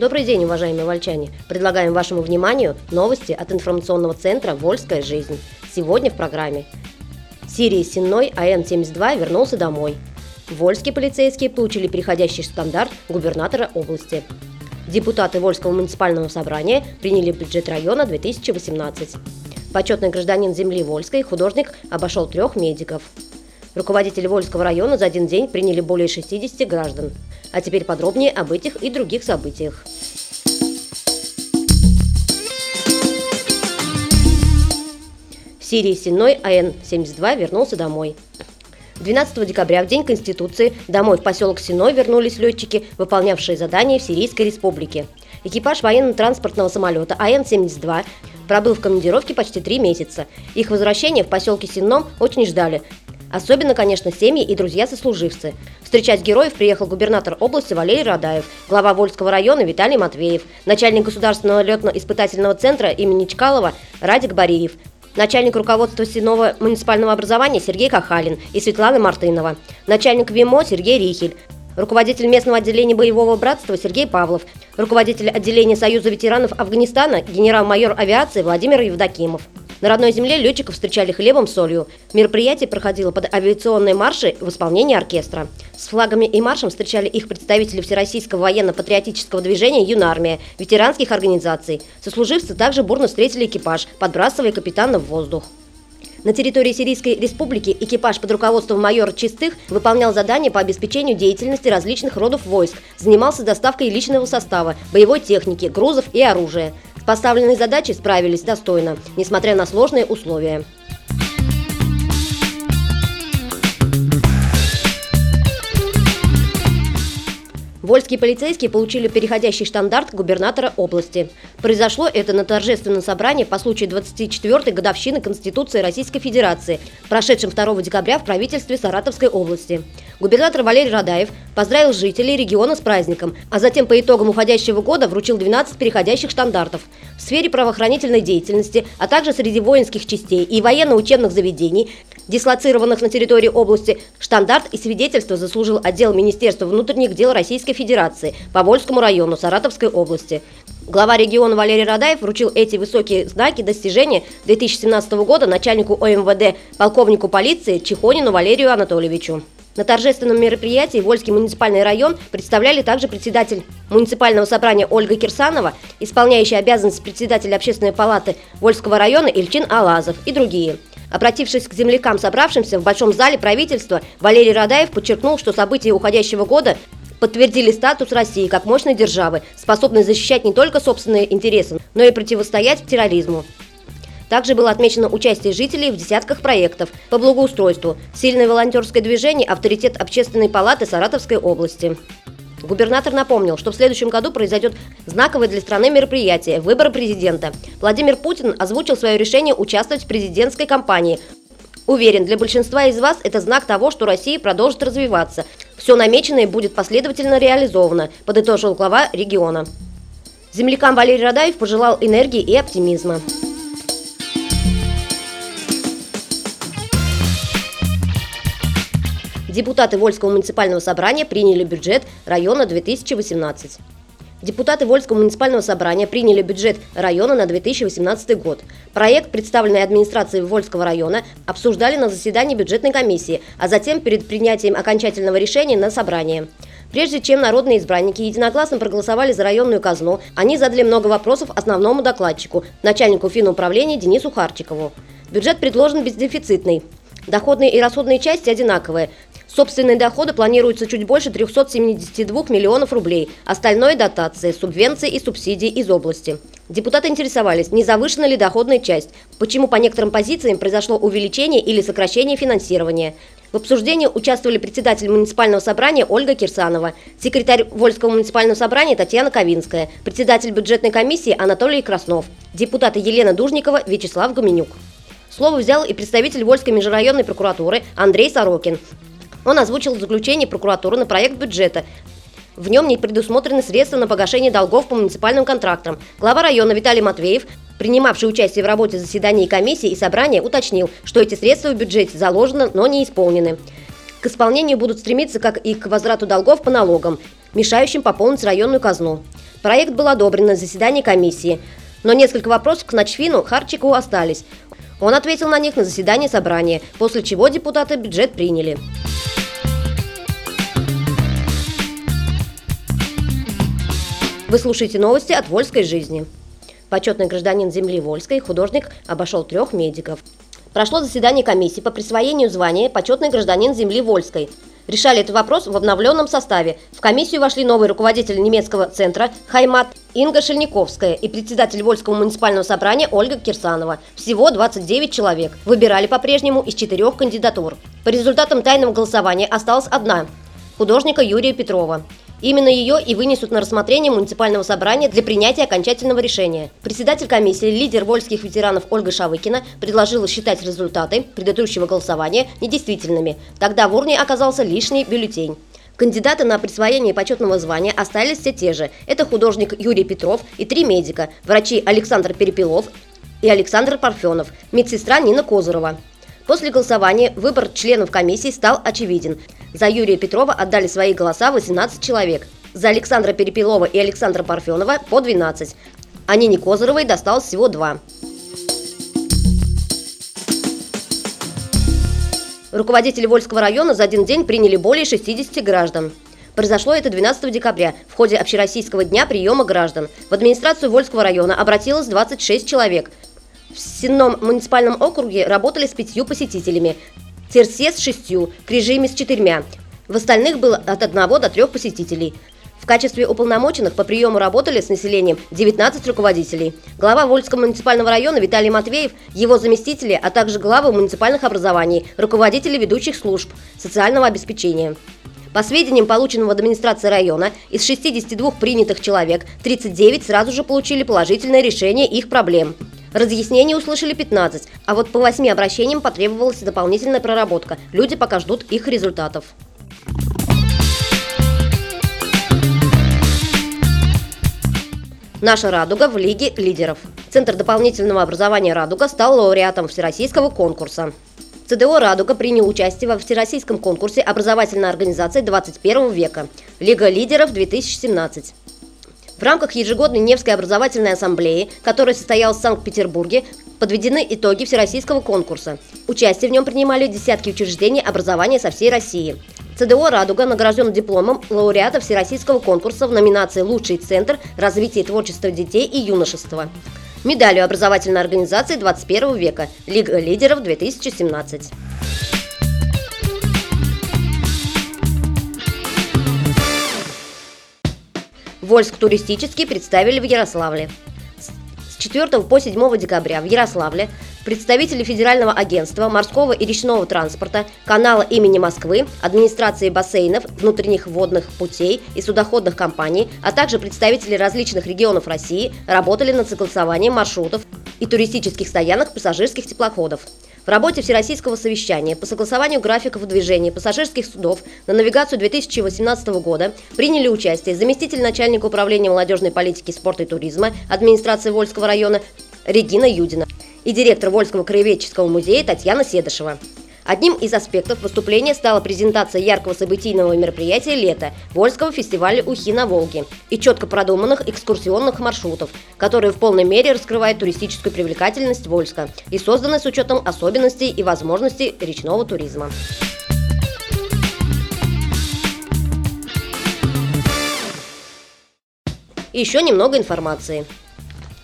Добрый день, уважаемые вольчане! Предлагаем вашему вниманию новости от информационного центра «Вольская жизнь». Сегодня в программе. Сирии Сенной АН-72 вернулся домой. Вольские полицейские получили переходящий стандарт губернатора области. Депутаты Вольского муниципального собрания приняли бюджет района 2018. Почетный гражданин земли Вольской художник обошел трех медиков. Руководители Вольского района за один день приняли более 60 граждан. А теперь подробнее об этих и других событиях. В Сирии Сенной АН-72 вернулся домой. 12 декабря, в День Конституции, домой в поселок Синой вернулись летчики, выполнявшие задания в Сирийской республике. Экипаж военно-транспортного самолета АН-72 пробыл в командировке почти три месяца. Их возвращение в поселке Синном очень ждали. Особенно, конечно, семьи и друзья-сослуживцы. Встречать героев приехал губернатор области Валерий Радаев, глава Вольского района Виталий Матвеев, начальник Государственного летно-испытательного центра имени Чкалова Радик Бариев, начальник руководства Синого муниципального образования Сергей Кахалин и Светлана Мартынова, начальник ВИМО Сергей Рихель, руководитель местного отделения боевого братства Сергей Павлов, руководитель отделения Союза ветеранов Афганистана генерал-майор авиации Владимир Евдокимов. На родной земле летчиков встречали хлебом солью. Мероприятие проходило под авиационные марши в исполнении оркестра. С флагами и маршем встречали их представители Всероссийского военно-патриотического движения «Юнармия», ветеранских организаций. Сослуживцы также бурно встретили экипаж, подбрасывая капитана в воздух. На территории Сирийской республики экипаж под руководством майора Чистых выполнял задания по обеспечению деятельности различных родов войск, занимался доставкой личного состава, боевой техники, грузов и оружия. С поставленной задачей справились достойно, несмотря на сложные условия. Вольские полицейские получили переходящий стандарт губернатора области. Произошло это на торжественном собрании по случаю 24-й годовщины Конституции Российской Федерации, прошедшем 2 декабря в правительстве Саратовской области. Губернатор Валерий Радаев поздравил жителей региона с праздником, а затем по итогам уходящего года вручил 12 переходящих стандартов в сфере правоохранительной деятельности, а также среди воинских частей и военно-учебных заведений, дислоцированных на территории области, штандарт и свидетельство заслужил отдел Министерства внутренних дел Российской Федерации по Вольскому району Саратовской области. Глава региона Валерий Радаев вручил эти высокие знаки достижения 2017 года начальнику ОМВД полковнику полиции Чехонину Валерию Анатольевичу. На торжественном мероприятии Вольский муниципальный район представляли также председатель муниципального собрания Ольга Кирсанова, исполняющий обязанности председателя общественной палаты Вольского района Ильчин Алазов и другие – Обратившись к землякам, собравшимся в Большом зале правительства, Валерий Радаев подчеркнул, что события уходящего года подтвердили статус России как мощной державы, способной защищать не только собственные интересы, но и противостоять терроризму. Также было отмечено участие жителей в десятках проектов по благоустройству, сильное волонтерское движение, авторитет общественной палаты Саратовской области. Губернатор напомнил, что в следующем году произойдет знаковое для страны мероприятие – выборы президента. Владимир Путин озвучил свое решение участвовать в президентской кампании. Уверен, для большинства из вас это знак того, что Россия продолжит развиваться. Все намеченное будет последовательно реализовано, подытожил глава региона. Землякам Валерий Радаев пожелал энергии и оптимизма. Депутаты Вольского муниципального собрания приняли бюджет района 2018. Депутаты Вольского муниципального собрания приняли бюджет района на 2018 год. Проект, представленный администрацией Вольского района, обсуждали на заседании бюджетной комиссии, а затем перед принятием окончательного решения на собрании. Прежде чем народные избранники единогласно проголосовали за районную казну, они задали много вопросов основному докладчику, начальнику финуправления Денису Харчикову. Бюджет предложен бездефицитный. Доходные и расходные части одинаковые. Собственные доходы планируются чуть больше 372 миллионов рублей. Остальное – дотации, субвенции и субсидии из области. Депутаты интересовались, не завышена ли доходная часть, почему по некоторым позициям произошло увеличение или сокращение финансирования. В обсуждении участвовали председатель муниципального собрания Ольга Кирсанова, секретарь Вольского муниципального собрания Татьяна Ковинская, председатель бюджетной комиссии Анатолий Краснов, депутаты Елена Дужникова, Вячеслав Гуменюк. Слово взял и представитель Вольской межрайонной прокуратуры Андрей Сорокин. Он озвучил заключение прокуратуры на проект бюджета. В нем не предусмотрены средства на погашение долгов по муниципальным контрактам. Глава района Виталий Матвеев, принимавший участие в работе заседаний комиссии и собрания, уточнил, что эти средства в бюджете заложены, но не исполнены. К исполнению будут стремиться, как и к возврату долгов по налогам, мешающим пополнить районную казну. Проект был одобрен на заседании комиссии, но несколько вопросов к Ночфину Харчикову остались. Он ответил на них на заседании собрания, после чего депутаты бюджет приняли. Вы слушаете новости от Вольской жизни. Почетный гражданин земли Вольской, художник, обошел трех медиков. Прошло заседание комиссии по присвоению звания «Почетный гражданин земли Вольской». Решали этот вопрос в обновленном составе. В комиссию вошли новый руководитель немецкого центра Хаймат Инга Шельниковская и председатель Вольского муниципального собрания Ольга Кирсанова. Всего 29 человек. Выбирали по-прежнему из четырех кандидатур. По результатам тайного голосования осталась одна – художника Юрия Петрова. Именно ее и вынесут на рассмотрение муниципального собрания для принятия окончательного решения. Председатель комиссии, лидер вольских ветеранов Ольга Шавыкина предложила считать результаты предыдущего голосования недействительными. Тогда в урне оказался лишний бюллетень. Кандидаты на присвоение почетного звания остались все те же. Это художник Юрий Петров и три медика – врачи Александр Перепелов и Александр Парфенов, медсестра Нина Козырова. После голосования выбор членов комиссии стал очевиден. За Юрия Петрова отдали свои голоса 18 человек. За Александра Перепелова и Александра Парфенова по 12. А Нине Козыровой досталось всего два. Руководители Вольского района за один день приняли более 60 граждан. Произошло это 12 декабря в ходе Общероссийского дня приема граждан. В администрацию Вольского района обратилось 26 человек. В Сенном муниципальном округе работали с пятью посетителями, Терсе с шестью, Крижими с четырьмя. В остальных было от одного до трех посетителей. В качестве уполномоченных по приему работали с населением 19 руководителей. Глава Вольского муниципального района Виталий Матвеев, его заместители, а также главы муниципальных образований, руководители ведущих служб социального обеспечения. По сведениям, полученным в администрации района, из 62 принятых человек 39 сразу же получили положительное решение их проблем. Разъяснений услышали 15, а вот по 8 обращениям потребовалась дополнительная проработка. Люди пока ждут их результатов. Наша «Радуга» в Лиге лидеров. Центр дополнительного образования «Радуга» стал лауреатом всероссийского конкурса. ЦДО «Радуга» принял участие во всероссийском конкурсе образовательной организации 21 века «Лига лидеров 2017». В рамках ежегодной Невской образовательной ассамблеи, которая состоялась в Санкт-Петербурге, подведены итоги всероссийского конкурса. Участие в нем принимали десятки учреждений образования со всей России. ЦДО «Радуга» награжден дипломом лауреата Всероссийского конкурса в номинации «Лучший центр развития творчества детей и юношества». Медалью образовательной организации 21 века «Лига лидеров 2017». Вольск туристический представили в Ярославле. С 4 по 7 декабря в Ярославле представители Федерального агентства морского и речного транспорта, канала имени Москвы, администрации бассейнов, внутренних водных путей и судоходных компаний, а также представители различных регионов России работали над согласованием маршрутов и туристических стоянок пассажирских теплоходов. В работе Всероссийского совещания по согласованию графиков движения пассажирских судов на навигацию 2018 года приняли участие заместитель начальника управления молодежной политики, спорта и туризма администрации Вольского района Регина Юдина и директор Вольского краеведческого музея Татьяна Седышева. Одним из аспектов выступления стала презентация яркого событийного мероприятия «Лето» Вольского фестиваля «Ухи на Волге» и четко продуманных экскурсионных маршрутов, которые в полной мере раскрывают туристическую привлекательность Вольска и созданы с учетом особенностей и возможностей речного туризма. И еще немного информации.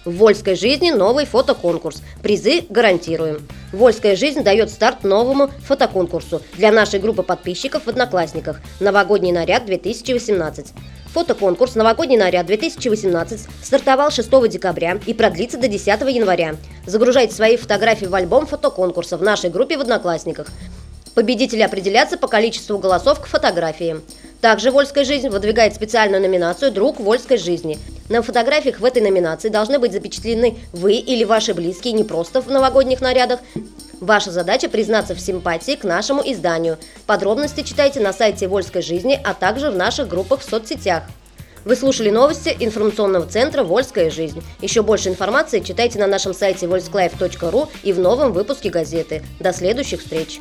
В Вольской жизни новый фотоконкурс. Призы гарантируем. Вольская жизнь дает старт новому фотоконкурсу для нашей группы подписчиков в Одноклассниках «Новогодний наряд 2018». Фотоконкурс «Новогодний наряд 2018» стартовал 6 декабря и продлится до 10 января. Загружайте свои фотографии в альбом фотоконкурса в нашей группе в Одноклассниках. Победители определятся по количеству голосов к фотографии. Также «Вольская жизнь» выдвигает специальную номинацию «Друг Вольской жизни». На фотографиях в этой номинации должны быть запечатлены вы или ваши близкие не просто в новогодних нарядах. Ваша задача признаться в симпатии к нашему изданию. Подробности читайте на сайте «Вольской жизни», а также в наших группах в соцсетях. Вы слушали новости информационного центра «Вольская жизнь». Еще больше информации читайте на нашем сайте volsklиfe.ru и в новом выпуске газеты. До следующих встреч!